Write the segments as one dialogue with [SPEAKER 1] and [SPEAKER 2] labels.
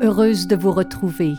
[SPEAKER 1] Heureuse de vous retrouver.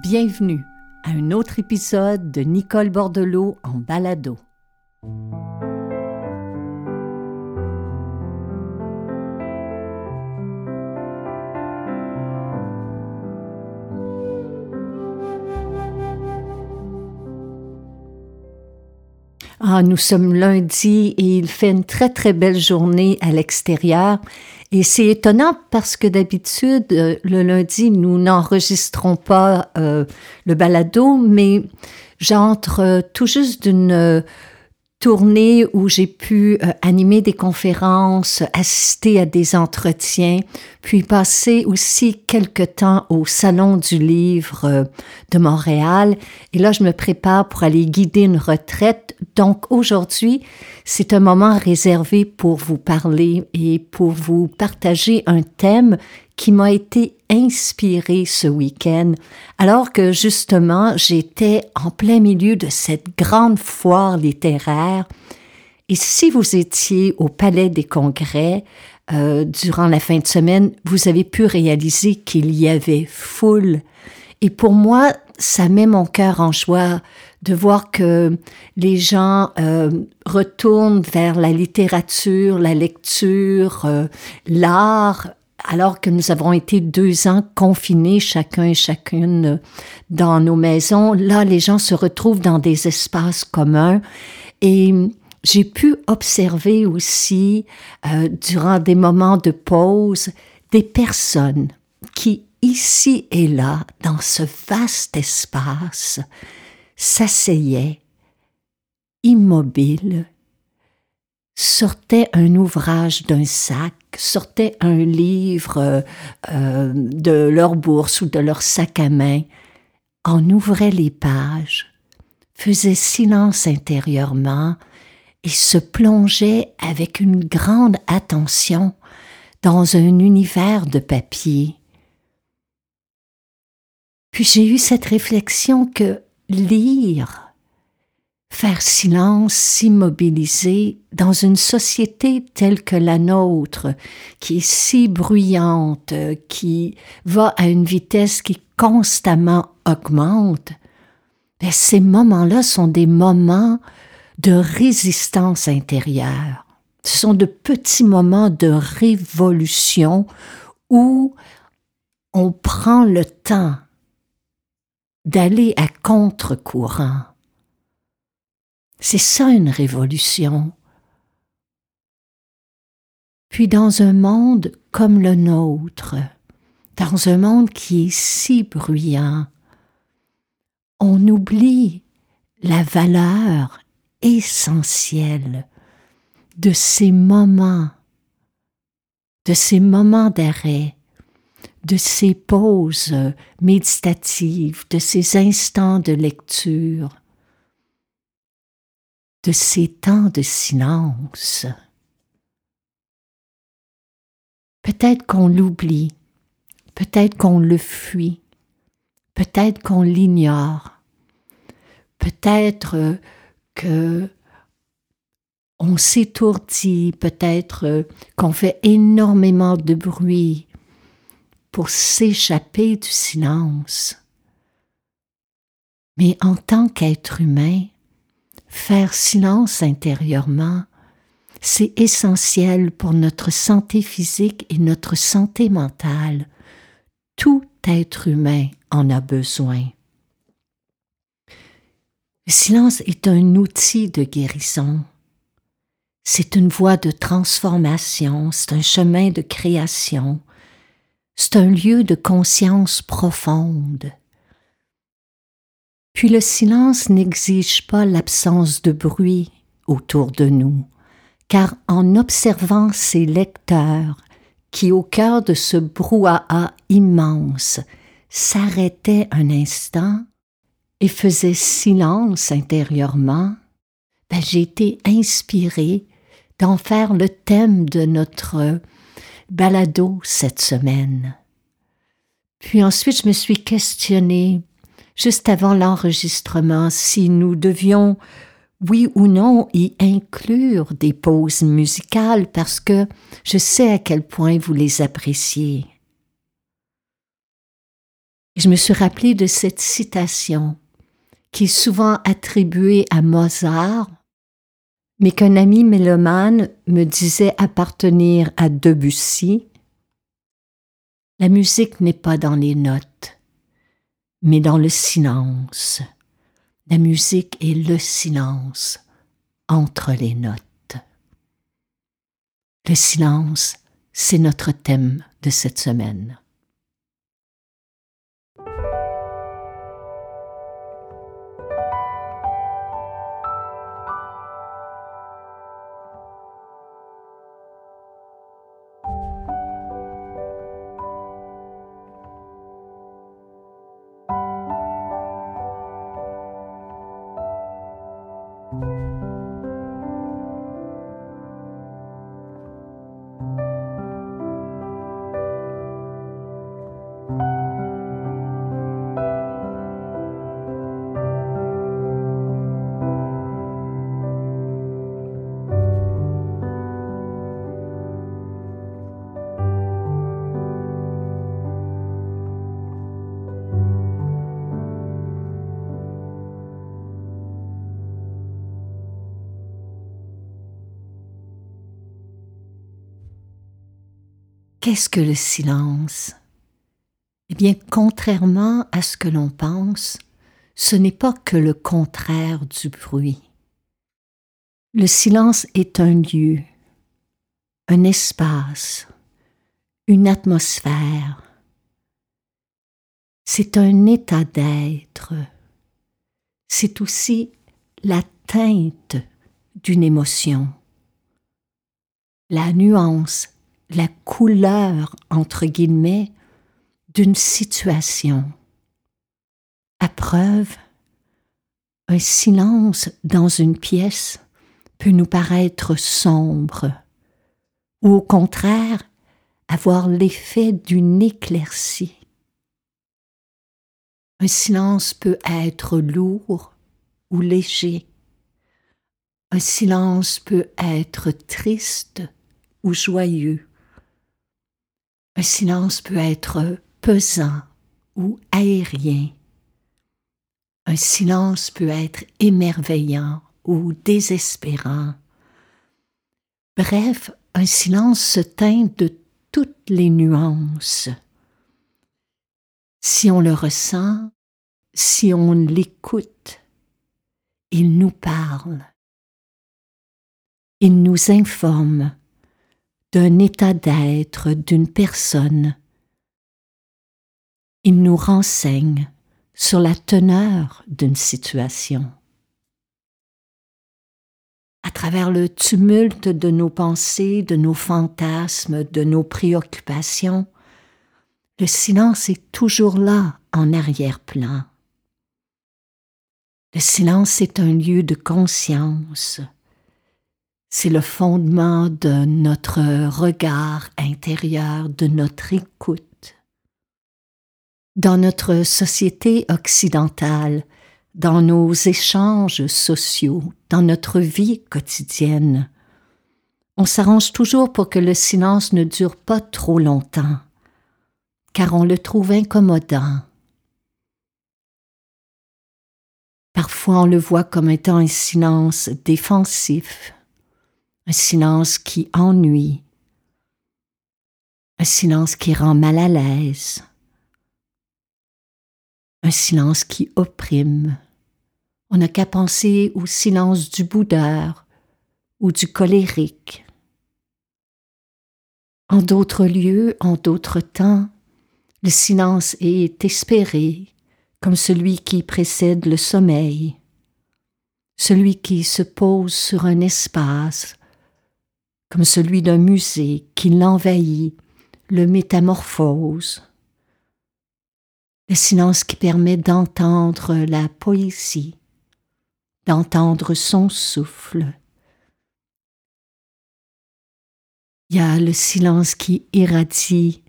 [SPEAKER 1] Bienvenue à un autre épisode de Nicole Bordelot en balado. Ah, nous sommes lundi et il fait une très très belle journée à l'extérieur. Et c'est étonnant parce que d'habitude, euh, le lundi, nous n'enregistrons pas euh, le balado, mais j'entre euh, tout juste d'une tournée où j'ai pu euh, animer des conférences, assister à des entretiens, puis passer aussi quelque temps au Salon du livre euh, de Montréal. Et là, je me prépare pour aller guider une retraite. Donc aujourd'hui, c'est un moment réservé pour vous parler et pour vous partager un thème qui m'a été inspiré ce week-end, alors que justement j'étais en plein milieu de cette grande foire littéraire. Et si vous étiez au Palais des Congrès euh, durant la fin de semaine, vous avez pu réaliser qu'il y avait foule. Et pour moi, ça met mon cœur en joie de voir que les gens euh, retournent vers la littérature, la lecture, euh, l'art, alors que nous avons été deux ans confinés chacun et chacune dans nos maisons, là, les gens se retrouvent dans des espaces communs. Et j'ai pu observer aussi, euh, durant des moments de pause, des personnes qui, ici et là, dans ce vaste espace, s'asseyaient, immobiles, sortaient un ouvrage d'un sac, sortaient un livre euh, de leur bourse ou de leur sac à main, en ouvraient les pages, faisaient silence intérieurement et se plongeaient avec une grande attention dans un univers de papier. Puis j'ai eu cette réflexion que lire, faire silence, s'immobiliser dans une société telle que la nôtre, qui est si bruyante, qui va à une vitesse qui constamment augmente, ben, ces moments-là sont des moments de résistance intérieure. Ce sont de petits moments de révolution où on prend le temps d'aller à contre-courant c'est ça une révolution. Puis dans un monde comme le nôtre, dans un monde qui est si bruyant, on oublie la valeur essentielle de ces moments, de ces moments d'arrêt, de ces pauses méditatives, de ces instants de lecture, de ces temps de silence. Peut-être qu'on l'oublie, peut-être qu'on le fuit, peut-être qu'on l'ignore, peut-être que on s'étourdit, peut-être qu'on fait énormément de bruit pour s'échapper du silence. Mais en tant qu'être humain, Faire silence intérieurement, c'est essentiel pour notre santé physique et notre santé mentale. Tout être humain en a besoin. Le silence est un outil de guérison. C'est une voie de transformation, c'est un chemin de création, c'est un lieu de conscience profonde. Puis le silence n'exige pas l'absence de bruit autour de nous, car en observant ces lecteurs qui, au cœur de ce brouhaha immense, s'arrêtaient un instant et faisaient silence intérieurement, ben, j'ai été inspirée d'en faire le thème de notre balado cette semaine. Puis ensuite, je me suis questionnée juste avant l'enregistrement si nous devions, oui ou non, y inclure des pauses musicales parce que je sais à quel point vous les appréciez. Je me suis rappelé de cette citation qui est souvent attribuée à Mozart, mais qu'un ami mélomane me disait appartenir à Debussy. La musique n'est pas dans les notes, mais dans le silence. La musique est le silence entre les notes. Le silence, c'est notre thème de cette semaine. Qu'est-ce que le silence? Eh bien, contrairement à ce que l'on pense, ce n'est pas que le contraire du bruit. Le silence est un lieu, un espace, une atmosphère. C'est un état d'être. C'est aussi la teinte d'une émotion, la nuance la couleur, entre guillemets, d'une situation. À preuve, un silence dans une pièce peut nous paraître sombre, ou au contraire avoir l'effet d'une éclaircie. Un silence peut être lourd ou léger. Un silence peut être triste ou joyeux. Un silence peut être pesant ou aérien. Un silence peut être émerveillant ou désespérant. Bref, un silence se teinte de toutes les nuances. Si on le ressent, si on l'écoute, il nous parle. Il nous informe d'un état d'être d'une personne. Il nous renseigne sur la teneur d'une situation. À travers le tumulte de nos pensées, de nos fantasmes, de nos préoccupations, le silence est toujours là en arrière-plan. Le silence est un lieu de conscience, c'est le fondement de notre regard intérieur, de notre écoute. Dans notre société occidentale, dans nos échanges sociaux, dans notre vie quotidienne, on s'arrange toujours pour que le silence ne dure pas trop longtemps, car on le trouve incommodant. Parfois on le voit comme étant un silence défensif, un silence qui ennuie, un silence qui rend mal à l'aise, un silence qui opprime. On n'a qu'à penser au silence du boudeur ou du colérique. En d'autres lieux, en d'autres temps, le silence est espéré comme celui qui précède le sommeil, celui qui se pose sur un espace comme celui d'un musée qui l'envahit, le métamorphose. Le silence qui permet d'entendre la poésie, d'entendre son souffle. Il y a le silence qui irradie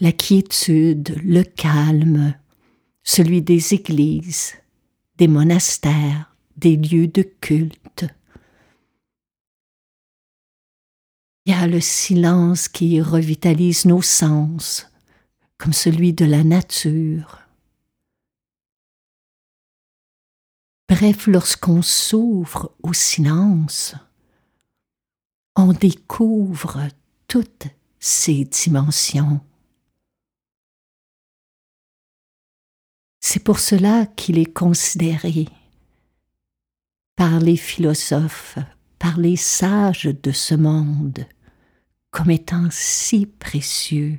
[SPEAKER 1] la quiétude, le calme, celui des églises, des monastères, des lieux de culte. Il y a le silence qui revitalise nos sens, comme celui de la nature. Bref, lorsqu'on s'ouvre au silence, on découvre toutes ces dimensions. C'est pour cela qu'il est considéré par les philosophes, par les sages de ce monde, comme étant si précieux.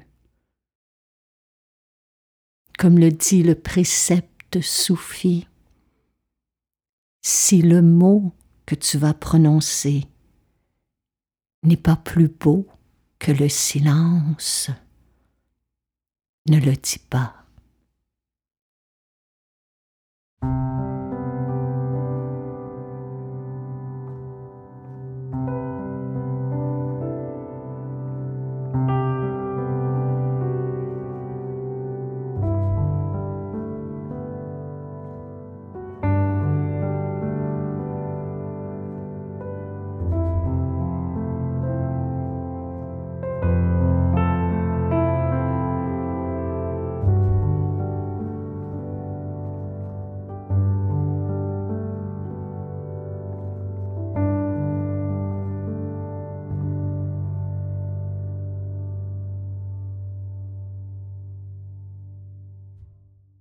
[SPEAKER 1] Comme le dit le précepte soufi, si le mot que tu vas prononcer n'est pas plus beau que le silence, ne le dis pas.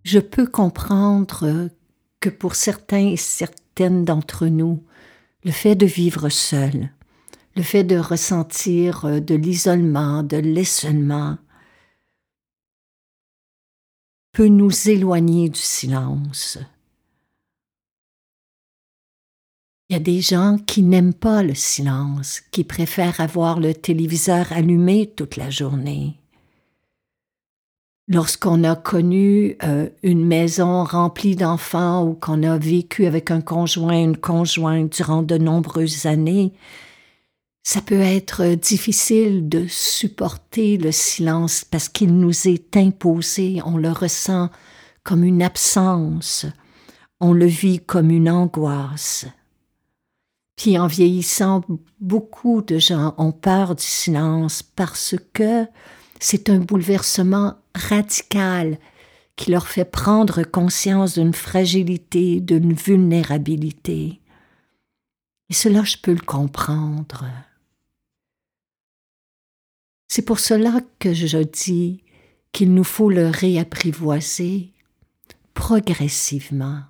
[SPEAKER 1] Je peux comprendre que pour certains et certaines d'entre nous, le fait de vivre seul, le fait de ressentir de l'isolement, de l'essolement, peut nous éloigner du silence. Il y a des gens qui n'aiment pas le silence, qui préfèrent avoir le téléviseur allumé toute la journée lorsqu'on a connu euh, une maison remplie d'enfants ou qu'on a vécu avec un conjoint, une conjointe durant de nombreuses années, ça peut être difficile de supporter le silence parce qu'il nous est imposé, on le ressent comme une absence, on le vit comme une angoisse. Puis en vieillissant, beaucoup de gens ont peur du silence parce que c'est un bouleversement radical qui leur fait prendre conscience d'une fragilité, d'une vulnérabilité. Et cela, je peux le comprendre. C'est pour cela que je dis qu'il nous faut le réapprivoiser progressivement.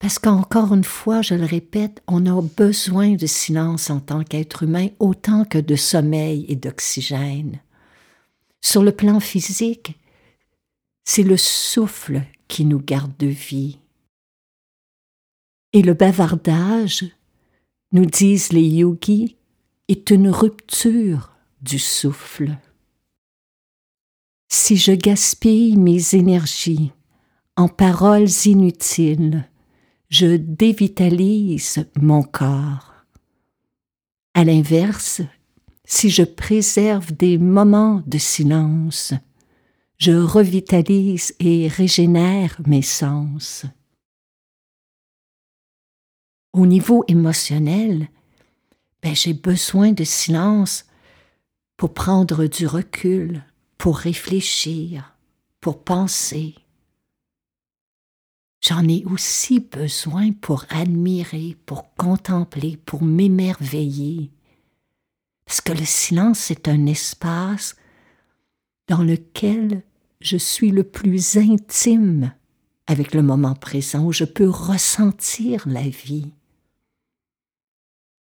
[SPEAKER 1] Parce qu'encore une fois, je le répète, on a besoin de silence en tant qu'être humain autant que de sommeil et d'oxygène. Sur le plan physique, c'est le souffle qui nous garde de vie. Et le bavardage, nous disent les yogis, est une rupture du souffle. Si je gaspille mes énergies en paroles inutiles, je dévitalise mon corps. À l'inverse, si je préserve des moments de silence, je revitalise et régénère mes sens. Au niveau émotionnel, ben, j'ai besoin de silence pour prendre du recul, pour réfléchir, pour penser. J'en ai aussi besoin pour admirer, pour contempler, pour m'émerveiller. Parce que le silence est un espace dans lequel je suis le plus intime avec le moment présent, où je peux ressentir la vie.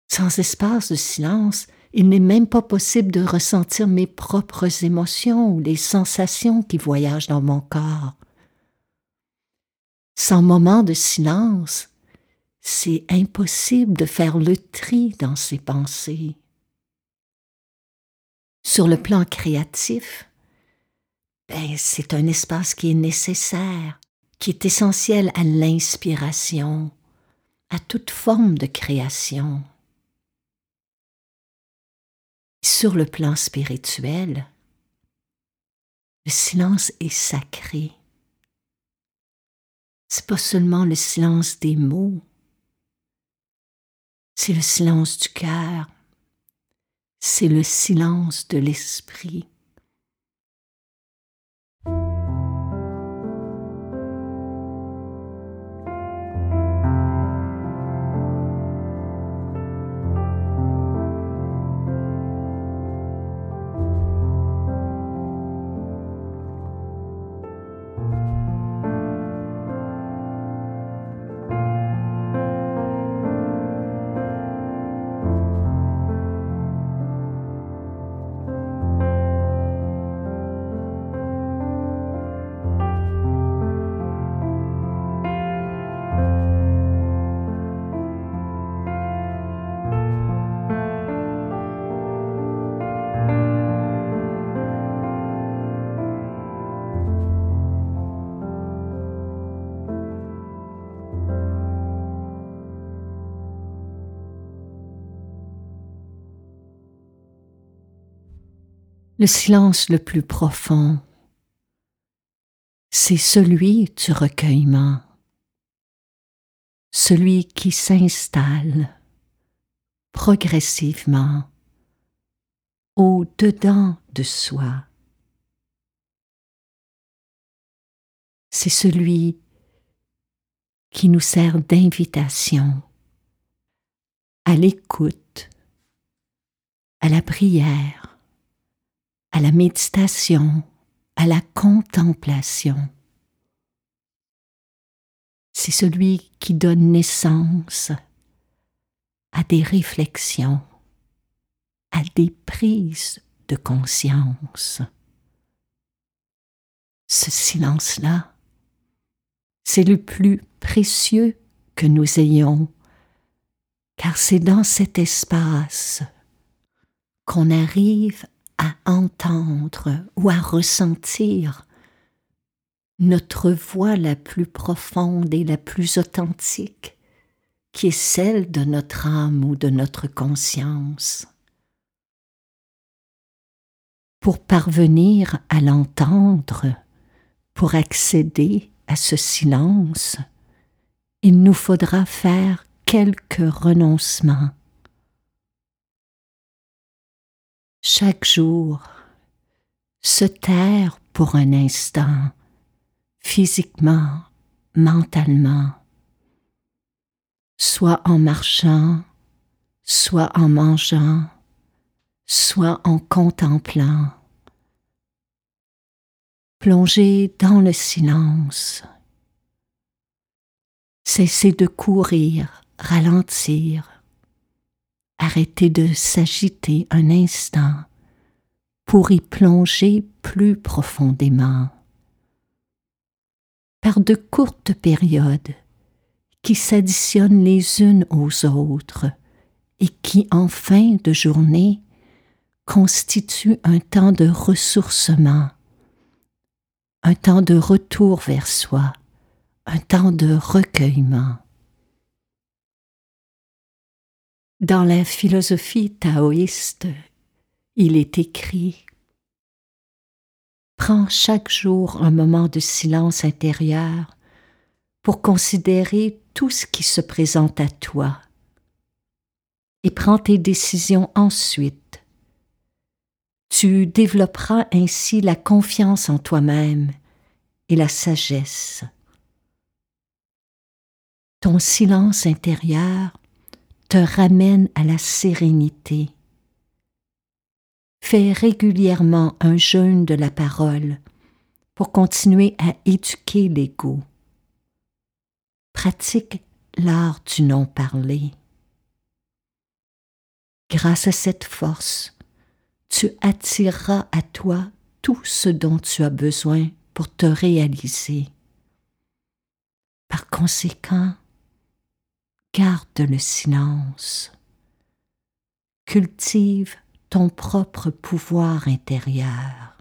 [SPEAKER 1] Sans espace de silence, il n'est même pas possible de ressentir mes propres émotions ou les sensations qui voyagent dans mon corps. Sans moment de silence, c'est impossible de faire le tri dans ses pensées. Sur le plan créatif, ben, c'est un espace qui est nécessaire, qui est essentiel à l'inspiration, à toute forme de création. Sur le plan spirituel, le silence est sacré. C'est pas seulement le silence des mots, c'est le silence du cœur, c'est le silence de l'esprit. Le silence le plus profond, c'est celui du recueillement, celui qui s'installe progressivement au-dedans de soi. C'est celui qui nous sert d'invitation à l'écoute, à la prière, à la méditation, à la contemplation. C'est celui qui donne naissance à des réflexions, à des prises de conscience. Ce silence-là, c'est le plus précieux que nous ayons, car c'est dans cet espace qu'on arrive à entendre ou à ressentir notre voix la plus profonde et la plus authentique, qui est celle de notre âme ou de notre conscience. Pour parvenir à l'entendre, pour accéder à ce silence, il nous faudra faire quelques renoncements. Chaque jour, se taire pour un instant, physiquement, mentalement, soit en marchant, soit en mangeant, soit en contemplant. Plonger dans le silence. Cesser de courir, ralentir. Arrêter de s'agiter un instant pour y plonger plus profondément. Par de courtes périodes, qui s'additionnent les unes aux autres et qui, en fin de journée, constituent un temps de ressourcement, un temps de retour vers soi, un temps de recueillement. Dans la philosophie taoïste, il est écrit Prends chaque jour un moment de silence intérieur pour considérer tout ce qui se présente à toi et prends tes décisions ensuite. Tu développeras ainsi la confiance en toi-même et la sagesse. Ton silence intérieur te ramène à la sérénité. Fais régulièrement un jeûne de la parole pour continuer à éduquer l'ego pratique l'art du non parler. Grâce à cette force, tu attireras à toi tout ce dont tu as besoin pour te réaliser. Par conséquent, garde le silence. Cultive ton propre pouvoir intérieur.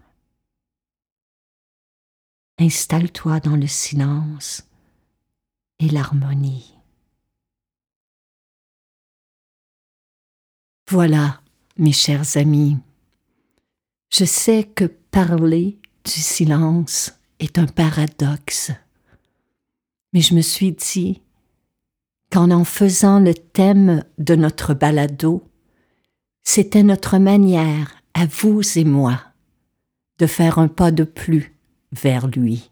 [SPEAKER 1] Installe-toi dans le silence et l'harmonie. Voilà, mes chers amis, je sais que parler du silence est un paradoxe, mais je me suis dit qu'en en faisant le thème de notre balado, c'était notre manière, à vous et moi, de faire un pas de plus vers lui.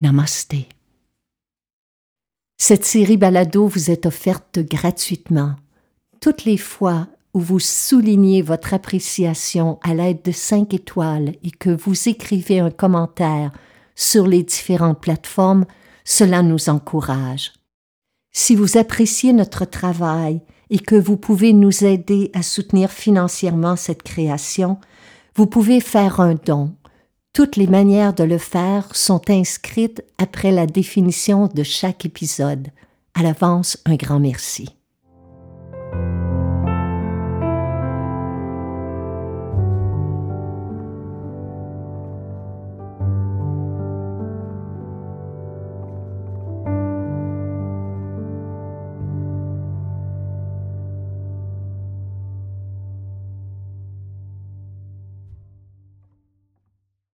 [SPEAKER 1] Namasté. Cette série balado vous est offerte gratuitement. Toutes les fois où vous soulignez votre appréciation à l'aide de cinq étoiles et que vous écrivez un commentaire sur les différentes plateformes, cela nous encourage. Si vous appréciez notre travail et que vous pouvez nous aider à soutenir financièrement cette création, vous pouvez faire un don toutes les manières de le faire sont inscrites après la définition de chaque épisode. À l'avance, un grand merci.